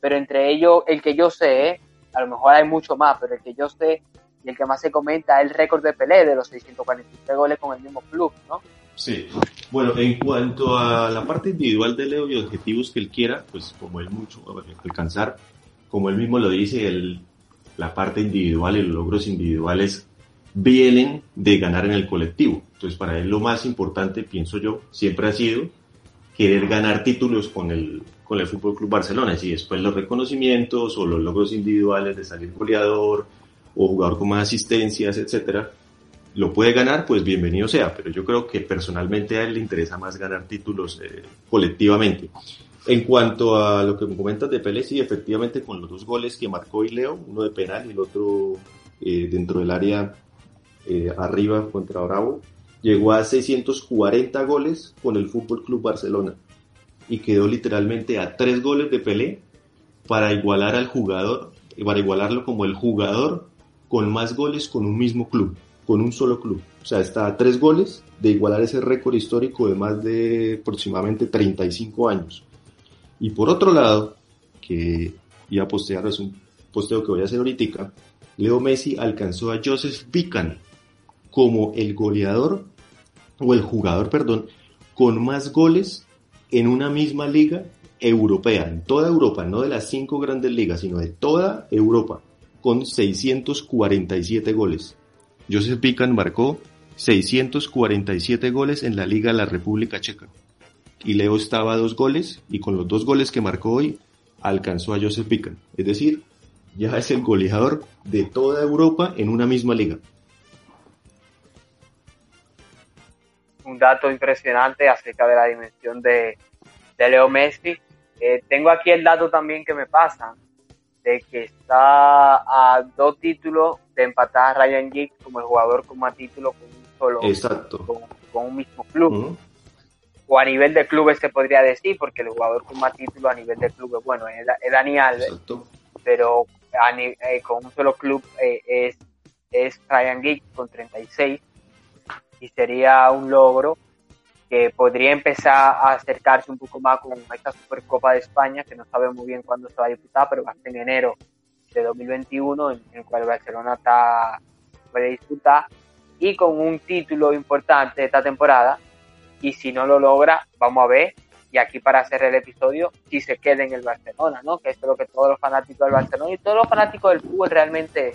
S2: pero entre ellos, el que yo sé, a lo mejor hay mucho más, pero el que yo sé y el que más se comenta es el récord de Pelé de los 643 goles con el mismo club, ¿no?
S3: Sí. Bueno, en cuanto a la parte individual de Leo y objetivos que él quiera, pues como él mucho alcanzar, como él mismo lo dice, el la parte individual y los logros individuales vienen de ganar en el colectivo. Entonces, para él lo más importante, pienso yo, siempre ha sido querer ganar títulos con el, con el Fútbol Club Barcelona. Y después los reconocimientos o los logros individuales de salir goleador o jugador con más asistencias, etcétera, lo puede ganar, pues bienvenido sea. Pero yo creo que personalmente a él le interesa más ganar títulos eh, colectivamente. En cuanto a lo que me comentas de Pérez, sí, efectivamente con los dos goles que marcó y Leo, uno de penal y el otro eh, dentro del área eh, arriba contra Bravo, llegó a 640 goles con el Fútbol Club Barcelona y quedó literalmente a tres goles de Pelé para igualar al jugador, para igualarlo como el jugador con más goles con un mismo club, con un solo club. O sea, está a tres goles de igualar ese récord histórico de más de aproximadamente 35 años. Y por otro lado, que iba a postear, es un posteo que voy a hacer ahorita, Leo Messi alcanzó a Joseph Bican como el goleador, o el jugador, perdón, con más goles en una misma liga europea, en toda Europa, no de las cinco grandes ligas, sino de toda Europa, con 647 goles. Joseph Bican marcó 647 goles en la Liga de la República Checa y Leo estaba a dos goles y con los dos goles que marcó hoy alcanzó a Joseph Pican. Es decir, ya es el goleador de toda Europa en una misma liga.
S2: Un dato impresionante acerca de la dimensión de, de Leo Messi. Eh, tengo aquí el dato también que me pasa, de que está a dos títulos de empatar a Ryan Giggs como el jugador con más títulos con un solo,
S3: Exacto.
S2: Con, un mismo club. O a nivel de clubes se podría decir, porque el jugador con más títulos a nivel de clubes, bueno, es, Dani Alves, pero eh, con un solo club eh, es, es Ryan Giggs con 36 y sería un logro que podría empezar a acercarse un poco más con esta Supercopa de España, que no sabe muy bien cuándo se va a disputar, pero va a ser en enero de 2021, en, el cual Barcelona está, puede disputar, y con un título importante esta temporada, y si no lo logra, vamos a ver, y aquí para hacer el episodio, si se queda en el Barcelona, ¿no? Que es lo que todos los fanáticos del Barcelona y todos los fanáticos del fútbol realmente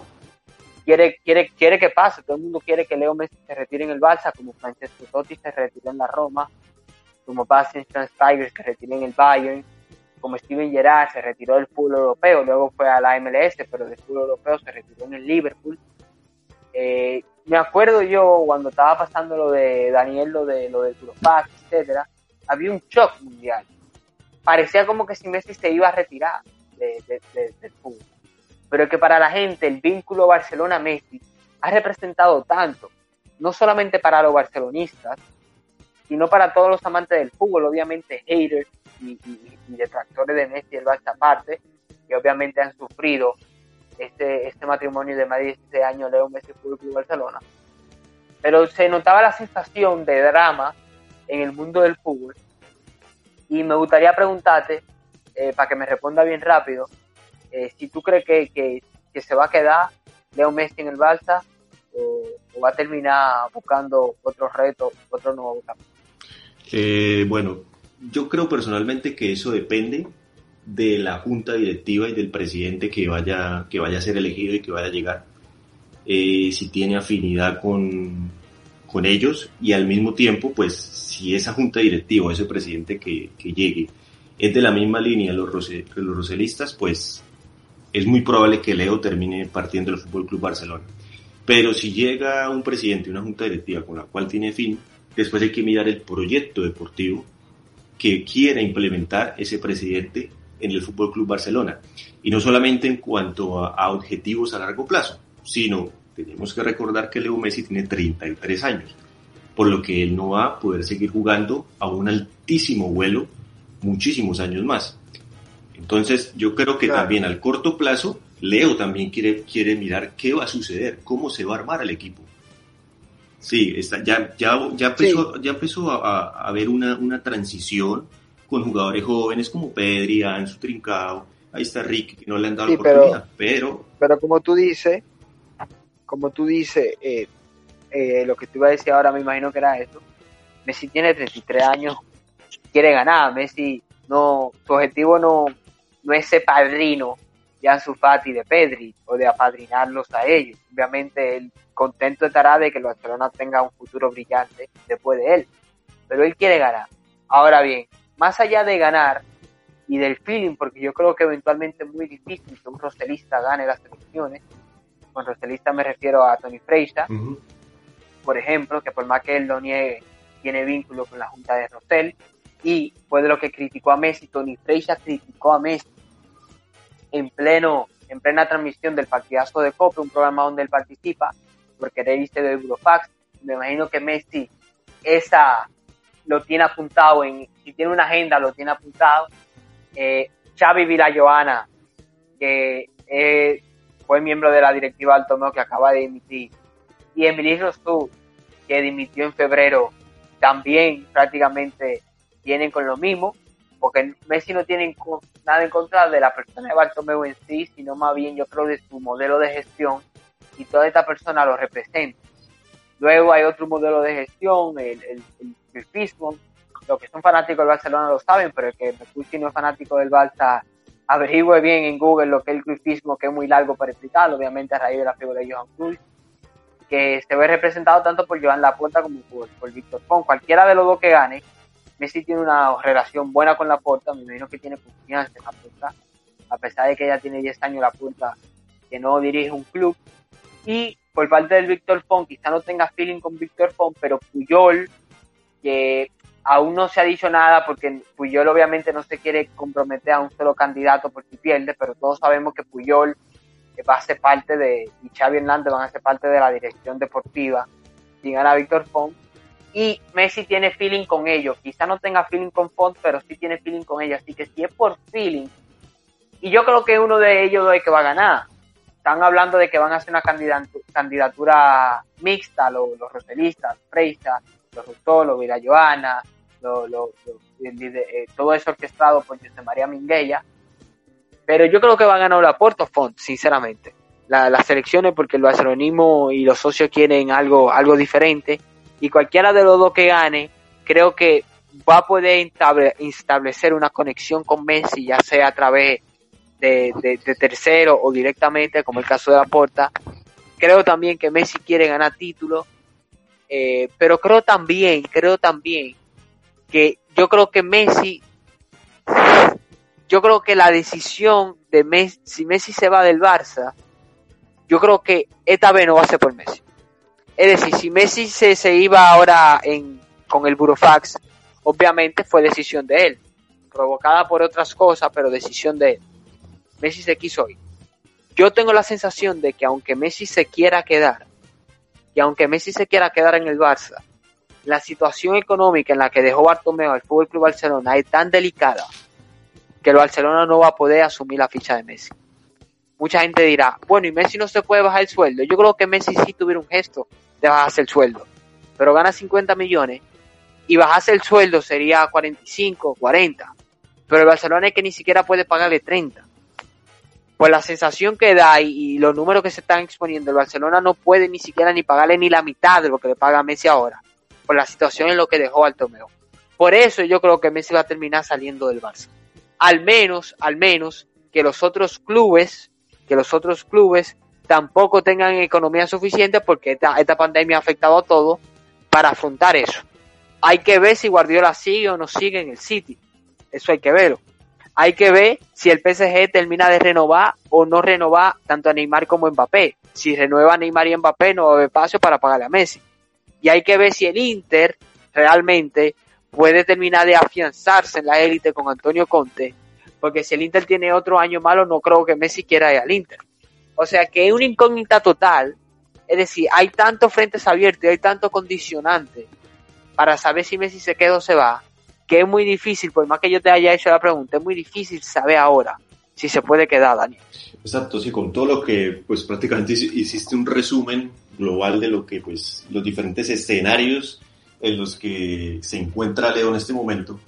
S2: quiere, quiere, quiere que pase. Todo el mundo quiere que Leo Messi se retire en el Barça, como Francesco Totti se retiró en la Roma, como Bastian Tigers que retiró en el Bayern, como Steven Gerrard se retiró del fútbol europeo, luego fue a la MLS, pero del fútbol europeo se retiró en el Liverpool. Eh, me acuerdo yo cuando estaba pasando lo de Daniel, lo de lo de Turopac, etcétera, había un shock mundial. Parecía como que si Messi se iba a retirar del fútbol pero que para la gente el vínculo Barcelona-Messi ha representado tanto, no solamente para los barcelonistas, sino para todos los amantes del fútbol, obviamente haters y, detractores de Messi el Barça aparte, que obviamente han sufrido este, este matrimonio de más de 16 años Leo Messi Fútbol Club Barcelona. Pero se notaba la sensación de drama en el mundo del fútbol y me gustaría preguntarte, eh, para que me responda bien rápido, eh, si tú crees que, que, se va a quedar Leo Messi en el Barça o, va a terminar buscando otro reto, otro nuevo campo.
S3: Eh, bueno, yo creo personalmente que eso depende de la junta directiva y del presidente que vaya, que vaya a ser elegido y que vaya a llegar. Eh, si tiene afinidad con, con ellos y al mismo tiempo, pues si esa junta directiva o ese presidente que, que llegue es de la misma línea los, los roselistas, pues es muy probable que Leo termine partiendo del Fútbol Club Barcelona. Pero si llega un presidente, una junta directiva con la cual tiene fin, después hay que mirar el proyecto deportivo que quiera implementar ese presidente en el Fútbol Club Barcelona. Y no solamente en cuanto a, objetivos a largo plazo, sino tenemos que recordar que Leo Messi tiene 33 años, por lo que él no va a poder seguir jugando a un altísimo vuelo muchísimos años más. Entonces, yo creo que también al corto plazo, Leo también quiere, quiere mirar qué va a suceder, cómo se va a armar el equipo. Sí, está, ya, ya, ya empezó, ya empezó a, a haber una, una, transición con jugadores jóvenes como Pedri, Ansu, Trincao, ahí está Ricky, que no le han dado la oportunidad, pero,
S2: pero... como tú dices, como tú dices, eh, eh, lo que te iba a decir ahora me imagino que era eso, Messi tiene 33 años, quiere ganar, Messi no, su objetivo no, no es ser padrino de Ansu Fati de Pedri o de apadrinarlos a ellos. Obviamente él contento estará de que el Barcelona tenga un futuro brillante después de él, pero él quiere ganar. Ahora bien, más allá de ganar y del feeling, porque yo creo que eventualmente es muy difícil que un roselista gane las elecciones, con roselista me refiero a Tony Freixa, por ejemplo, que por más que él lo niegue, tiene vínculo con la Junta de Rosell, y fue de lo que criticó a Messi, Tony Freixa criticó a Messi en pleno en plena transmisión del partidazo de Copa, un programa donde él participa, porque era viste de Eurofax. Me imagino que Messi esa lo tiene apuntado, en, si tiene una agenda lo tiene apuntado. Eh, Xavi Villajoana, que fue miembro de la directiva Alto Meo que acaba de dimitir, y Emily Rostú, que dimitió en febrero, también prácticamente tienen con lo mismo porque Messi no tiene nada en contra de la persona de Bartomeu en sí, sino más bien yo creo de su modelo de gestión y toda esta persona lo representa. Luego hay otro modelo de gestión, el, el, el Los que son fanáticos del Barcelona lo saben, pero el que me no es fanático del Barça, averigüe bien en Google lo que es el cruzismo, que es muy largo para explicarlo, obviamente a raíz de la figura de Johan Cruz, que se ve representado tanto por Joan Laporta como por, por Víctor Font. Cualquiera de los dos que gane, Messi tiene una relación buena con la puerta, me imagino que tiene confianza en la puerta, a pesar de que ya tiene 10 años la puerta que no dirige un club. Y por parte del Víctor Font, quizá no tenga feeling con Víctor Font, pero Puyol, que aún no se ha dicho nada porque Puyol obviamente no se quiere comprometer a un solo candidato por si pierde, pero todos sabemos que Puyol va a ser parte de, y Xavi Hernández van a ser parte de la dirección deportiva si gana Víctor Font. Y Messi tiene feeling con ellos. Quizá no tenga feeling con Font, pero sí tiene feeling con ellos. Así que si es por feeling, y yo creo que uno de ellos es que va a ganar. Están hablando de que van a hacer una candidatura mixta, los, los roselistas, Freisa, los Rutó, los Joana, eh, todo eso orquestado por José María Minguella. Pero yo creo que va a ganar la Porto Font, sinceramente. las elecciones porque el barcelonismo y los socios quieren algo, algo diferente. Y cualquiera de los dos que gane, creo que va a poder establecer una conexión con Messi, ya sea a través de, tercero o directamente, como el caso de la Porta. Creo también que Messi quiere ganar títulos, eh, pero creo también, creo también que yo creo que Messi, yo creo que la decisión de Messi, si Messi se va del Barça, yo creo que esta vez no va a ser por Messi. Es decir, si Messi se, se iba ahora en, con el Burofax, obviamente fue decisión de él, provocada por otras cosas, pero decisión de él. Messi se quiso ir. Yo tengo la sensación de que aunque Messi se quiera quedar, y aunque Messi se quiera quedar en el Barça, la situación económica en la que dejó Bartomeu al Fútbol Club Barcelona es tan delicada que el Barcelona no va a poder asumir la ficha de Messi. Mucha gente dirá, bueno, y Messi no se puede bajar el sueldo. Yo creo que Messi sí tuviera un gesto de bajarse el sueldo, pero gana 50 millones y bajarse el sueldo sería 45, 40. Pero el Barcelona es que ni siquiera puede pagarle 30. Pues la sensación que da y, los números que se están exponiendo, el Barcelona no puede ni siquiera ni pagarle ni la mitad de lo que le paga Messi ahora por la situación en lo que dejó Bartomeu. Por eso yo creo que Messi va a terminar saliendo del Barça. Al menos, al menos que los otros clubes, que los otros clubes tampoco tengan economía suficiente porque esta, esta pandemia ha afectado a todo para afrontar eso. Hay que ver si Guardiola sigue o no sigue en el City. Eso hay que verlo. Hay que ver si el PSG termina de renovar o no renovar tanto a Neymar como a Mbappé. Si renueva a Neymar y Mbappé no va a haber espacio para pagarle a Messi y hay que ver si el Inter realmente puede terminar de afianzarse en la élite con Antonio Conte, porque si el Inter tiene otro año malo, no creo que Messi quiera ir al Inter. O sea que es una incógnita total, es decir, hay tantos frentes abiertos y hay tantos condicionantes para saber si Messi se queda o se va, que es muy difícil, por más que yo te haya hecho la pregunta, es muy difícil saber ahora si se puede quedar, Daniel.
S3: Exacto, sí, con todo lo que pues prácticamente hiciste un resumen global de lo que pues los diferentes escenarios en los que se encuentra Leo en este momento.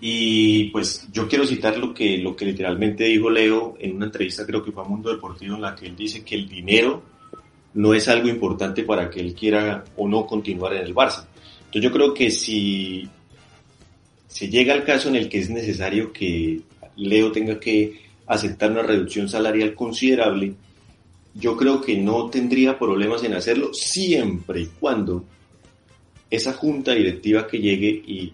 S3: Y pues yo quiero citar lo que, lo que literalmente dijo Leo en una entrevista, creo que fue a Mundo Deportivo, en la que él dice que el dinero no es algo importante para que él quiera o no continuar en el Barça. Entonces yo creo que si se llega al caso en el que es necesario que Leo tenga que aceptar una reducción salarial considerable, yo creo que no tendría problemas en hacerlo siempre y cuando esa junta directiva que llegue y,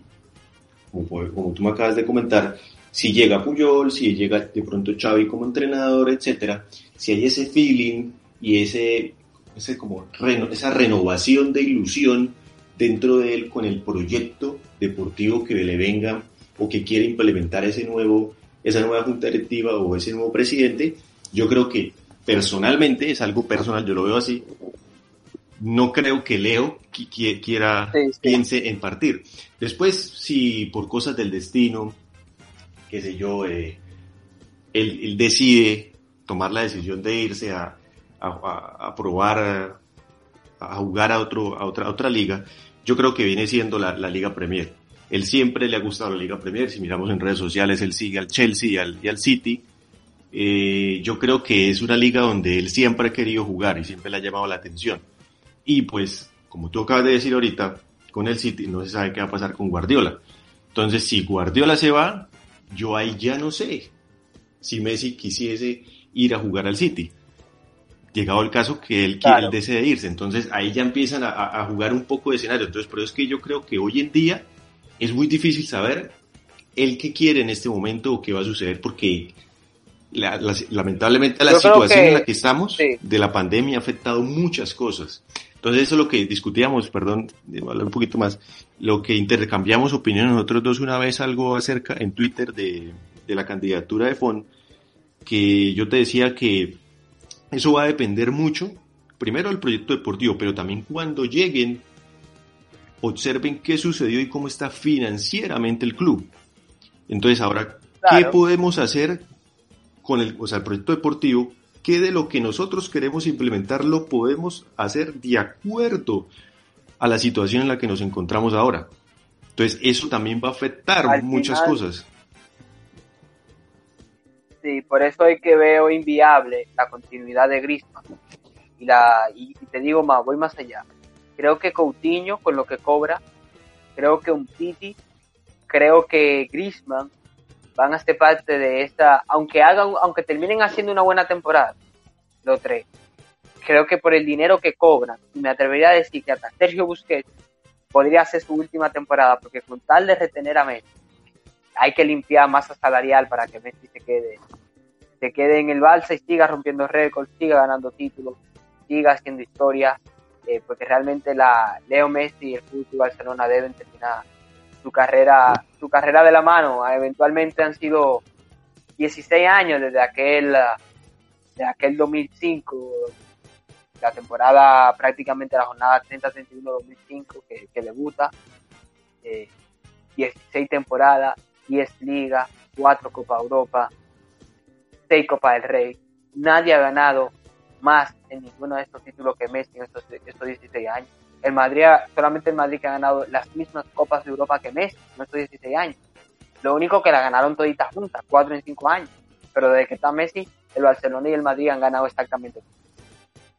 S3: como, tú me acabas de comentar, si llega Puyol, si llega de pronto Xavi como entrenador, etcétera, si hay ese feeling y ese, ese como esa renovación de ilusión dentro de él con el proyecto deportivo que le venga o que quiere implementar ese nuevo, esa nueva junta directiva o ese nuevo presidente, yo creo que personalmente, es algo personal, yo lo veo así, no creo que Leo quiera, piense en partir. Después, si por cosas del destino, qué sé yo, eh, él, decide tomar la decisión de irse a, a, probar, a, jugar a, otro, a, otra, otra liga, yo creo que viene siendo la, la, Liga Premier. Él siempre le ha gustado la Liga Premier, si miramos en redes sociales, él sigue al Chelsea y al, y al City, eh, yo creo que es una liga donde él siempre ha querido jugar y siempre le ha llamado la atención. Y pues, como tú acabas de decir ahorita, con el City no se sabe qué va a pasar con Guardiola. Entonces, si Guardiola se va, yo ahí ya no sé si Messi quisiese ir a jugar al City. Llegado el caso que él, quiere, él desee irse. Entonces, ahí ya empiezan a, a jugar un poco de escenario. Entonces, por eso es que yo creo que hoy en día es muy difícil saber el que quiere en este momento o qué va a suceder porque lamentablemente la situación en la que estamos de la pandemia ha afectado muchas cosas. Entonces eso es lo que discutíamos, perdón, hablar un poquito más, lo que intercambiamos opiniones nosotros dos una vez algo acerca en Twitter de, de la candidatura de FON, que yo te decía que eso va a depender mucho, primero del proyecto deportivo, pero también cuando lleguen, observen qué sucedió y cómo está financieramente el club. Entonces ahora, ¿qué podemos hacer con el, o sea, el proyecto deportivo qué de lo que nosotros queremos implementar lo podemos hacer de acuerdo a la situación en la que nos encontramos ahora. Entonces, eso también va a afectar muchas cosas.
S2: Sí, por eso es que veo inviable la continuidad de Griezmann. Y, la, y, te digo más, voy más allá. Creo que Coutinho, con lo que cobra, creo que un Titi, creo que Griezmann van a ser parte de esta, aunque hagan, aunque terminen haciendo una buena temporada, los tres. Creo que por el dinero que cobran, y me atrevería a decir que hasta Sergio Busquets podría ser su última temporada, porque con tal de retener a Messi, hay que limpiar masa salarial para que Messi se quede, se quede en el balsa y siga rompiendo récords, siga ganando títulos, siga haciendo historia, eh, porque realmente la Leo Messi y el Fútbol Barcelona deben terminar su carrera, su carrera de la mano. Eventualmente han sido 16 años desde aquel, de aquel 2005, la temporada prácticamente la jornada 30-31-2005 que, que, debuta. 16 eh, temporadas, 10 ligas, 4 Copa Europa, 6 Copa del Rey. Nadie ha ganado más en ninguno de estos títulos que Messi en estos, estos 16 años. El Madrid, solamente el Madrid que ha ganado las mismas Copas de Europa que Messi en estos 16 años. Lo único que la ganaron toditas juntas, 4 en 5 años. Pero desde que está Messi, el Barcelona y el Madrid han ganado exactamente.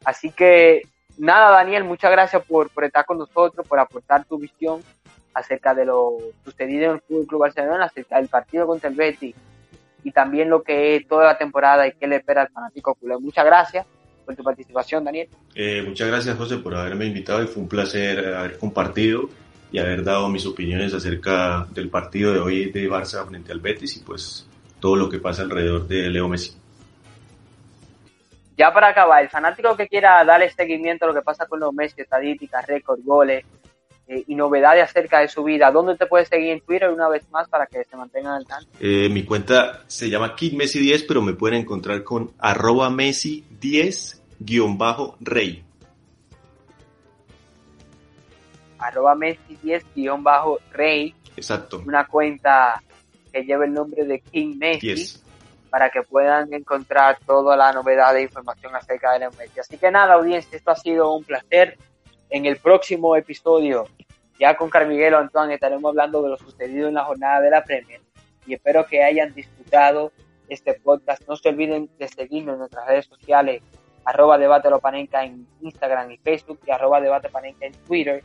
S2: Así que nada, Daniel, muchas gracias por, por estar con nosotros, por aportar tu visión acerca de lo sucedido en el Fútbol Club Barcelona, acerca del partido contra el Betis y también lo que es toda la temporada y qué le espera al fanático culé. Muchas gracias por tu participación, Daniel.
S3: Eh, muchas gracias, José, por haberme invitado y fue un placer haber compartido y haber dado mis opiniones acerca del partido de hoy de Barça frente al Betis y pues todo lo que pasa alrededor de Leo Messi.
S2: Ya para acabar, el fanático que quiera darle seguimiento a lo que pasa con Leo Messi, estadísticas, récords, goles eh, y novedades acerca de su vida, ¿dónde te puedes seguir en Twitter una vez más para que se mantengan al tanto?
S3: Eh, mi cuenta se llama KidMessi10, pero me pueden encontrar con arroba Messi10-rey.
S2: Arroba Messi10-rey.
S3: Exacto.
S2: Una cuenta que lleva el nombre de King Messi. Para que puedan encontrar toda la novedad de información acerca de Leo Messi. Así que nada, audiencia, esto ha sido un placer en el próximo episodio, ya con Carmiguelo Antoine, estaremos hablando de lo sucedido en la jornada de la Premier. Y espero que hayan disfrutado este podcast. No se olviden de seguirnos en nuestras redes sociales, arroba debate en Instagram y Facebook y arroba debate panenca en Twitter.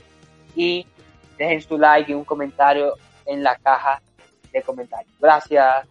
S2: Y dejen su like y un comentario en la caja de comentarios. Gracias.